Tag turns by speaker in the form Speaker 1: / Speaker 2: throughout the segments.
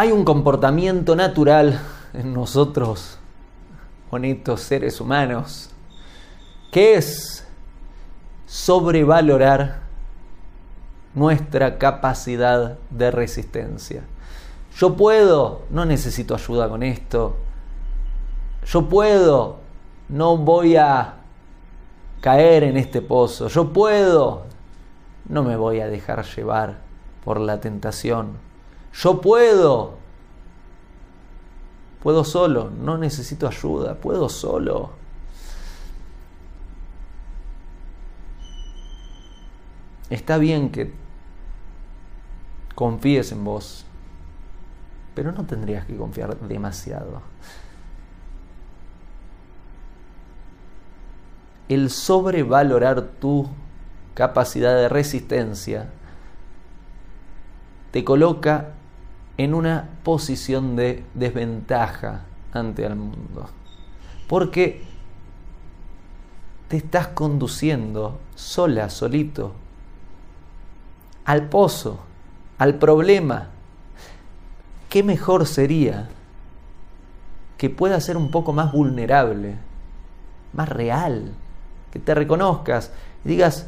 Speaker 1: Hay un comportamiento natural en nosotros, bonitos seres humanos, que es sobrevalorar nuestra capacidad de resistencia. Yo puedo, no necesito ayuda con esto. Yo puedo, no voy a caer en este pozo. Yo puedo, no me voy a dejar llevar por la tentación. Yo puedo, puedo solo, no necesito ayuda, puedo solo. Está bien que confíes en vos, pero no tendrías que confiar demasiado. El sobrevalorar tu capacidad de resistencia te coloca en una posición de desventaja ante el mundo. Porque te estás conduciendo sola, solito, al pozo, al problema, ¿qué mejor sería que pueda ser un poco más vulnerable, más real, que te reconozcas y digas,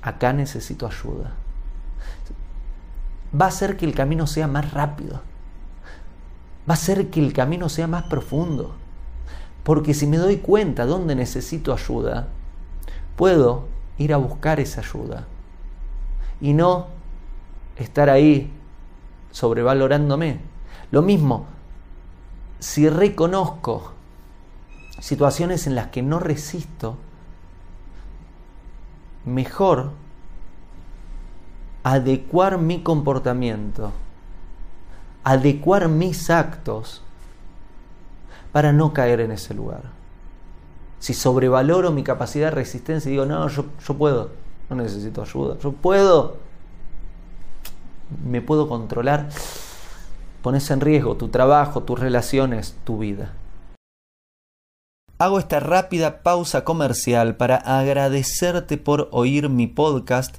Speaker 1: acá necesito ayuda? Va a hacer que el camino sea más rápido, va a hacer que el camino sea más profundo, porque si me doy cuenta dónde necesito ayuda, puedo ir a buscar esa ayuda. Y no estar ahí sobrevalorándome. Lo mismo, si reconozco situaciones en las que no resisto, mejor adecuar mi comportamiento, adecuar mis actos para no caer en ese lugar. Si sobrevaloro mi capacidad de resistencia y digo, no, yo, yo puedo, no necesito ayuda, yo puedo, me puedo controlar, pones en riesgo tu trabajo, tus relaciones, tu vida. Hago esta rápida pausa comercial para agradecerte por oír mi podcast